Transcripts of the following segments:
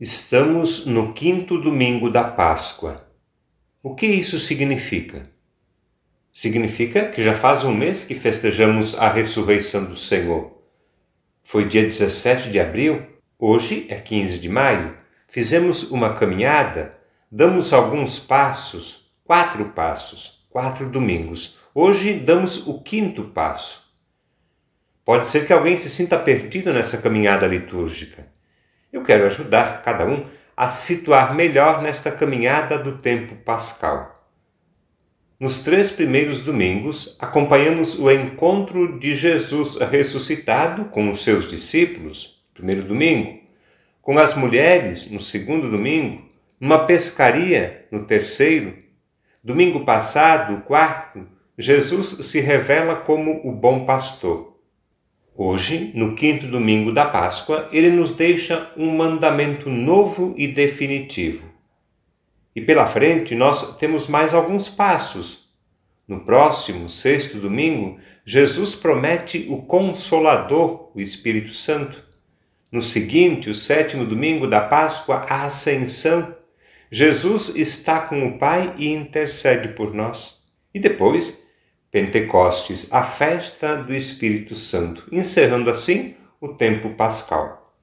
Estamos no quinto domingo da Páscoa. O que isso significa? Significa que já faz um mês que festejamos a ressurreição do Senhor. Foi dia 17 de abril, hoje é 15 de maio. Fizemos uma caminhada, damos alguns passos, quatro passos, quatro domingos. Hoje damos o quinto passo. Pode ser que alguém se sinta perdido nessa caminhada litúrgica. Eu quero ajudar cada um a se situar melhor nesta caminhada do tempo pascal. Nos três primeiros domingos, acompanhamos o encontro de Jesus ressuscitado com os seus discípulos, primeiro domingo, com as mulheres, no segundo domingo, numa pescaria, no terceiro. Domingo passado, quarto, Jesus se revela como o bom pastor. Hoje, no quinto domingo da Páscoa, ele nos deixa um mandamento novo e definitivo. E pela frente nós temos mais alguns passos. No próximo, sexto domingo, Jesus promete o Consolador, o Espírito Santo. No seguinte, o sétimo domingo da Páscoa, a Ascensão. Jesus está com o Pai e intercede por nós. E depois, Pentecostes, a festa do Espírito Santo, encerrando assim o tempo pascal.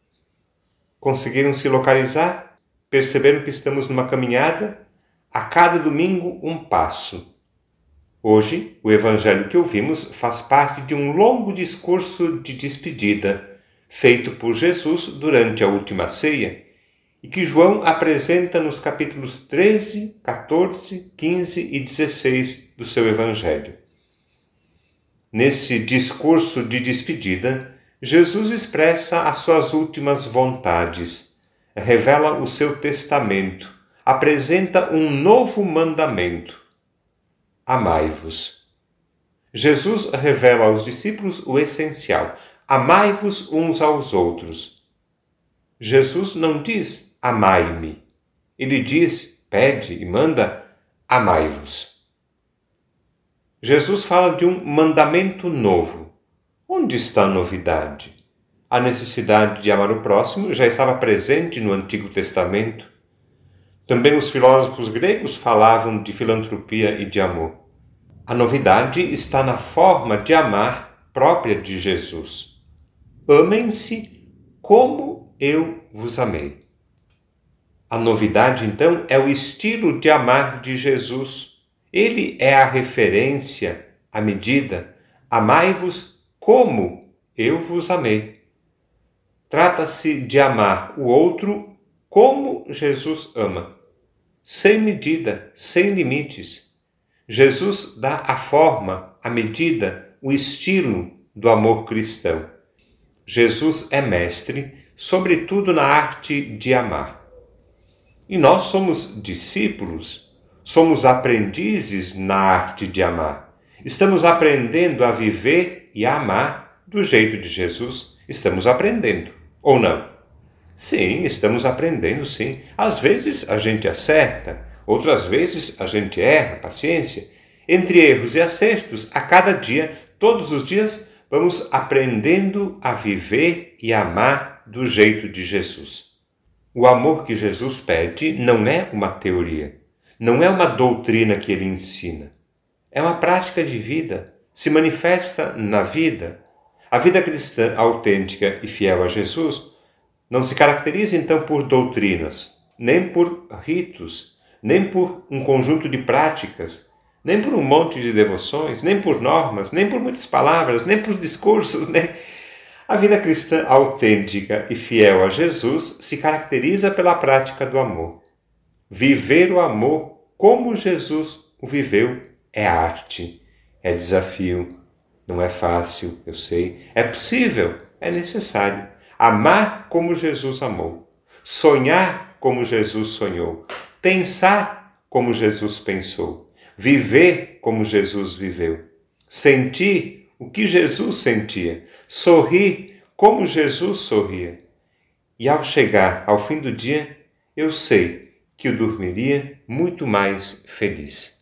Conseguiram se localizar? Perceberam que estamos numa caminhada? A cada domingo, um passo. Hoje, o evangelho que ouvimos faz parte de um longo discurso de despedida feito por Jesus durante a última ceia e que João apresenta nos capítulos 13, 14, 15 e 16 do seu evangelho. Nesse discurso de despedida, Jesus expressa as suas últimas vontades, revela o seu testamento, apresenta um novo mandamento: Amai-vos. Jesus revela aos discípulos o essencial: amai-vos uns aos outros. Jesus não diz amai-me, ele diz, pede e manda amai-vos. Jesus fala de um mandamento novo. Onde está a novidade? A necessidade de amar o próximo já estava presente no Antigo Testamento. Também os filósofos gregos falavam de filantropia e de amor. A novidade está na forma de amar própria de Jesus. Amem-se como eu vos amei. A novidade, então, é o estilo de amar de Jesus ele é a referência, a medida. Amai-vos como eu vos amei. Trata-se de amar o outro como Jesus ama, sem medida, sem limites. Jesus dá a forma, a medida, o estilo do amor cristão. Jesus é mestre, sobretudo na arte de amar. E nós somos discípulos Somos aprendizes na arte de amar. Estamos aprendendo a viver e a amar do jeito de Jesus. Estamos aprendendo, ou não? Sim, estamos aprendendo, sim. Às vezes a gente acerta, outras vezes a gente erra, paciência. Entre erros e acertos, a cada dia, todos os dias, vamos aprendendo a viver e amar do jeito de Jesus. O amor que Jesus pede não é uma teoria não é uma doutrina que ele ensina, é uma prática de vida, se manifesta na vida. A vida cristã autêntica e fiel a Jesus não se caracteriza então por doutrinas, nem por ritos, nem por um conjunto de práticas, nem por um monte de devoções, nem por normas, nem por muitas palavras, nem por discursos, né? A vida cristã autêntica e fiel a Jesus se caracteriza pela prática do amor. Viver o amor como Jesus o viveu é arte, é desafio. Não é fácil, eu sei. É possível, é necessário. Amar como Jesus amou. Sonhar como Jesus sonhou. Pensar como Jesus pensou. Viver como Jesus viveu. Sentir o que Jesus sentia. Sorrir como Jesus sorria. E ao chegar ao fim do dia, eu sei que eu dormiria muito mais feliz.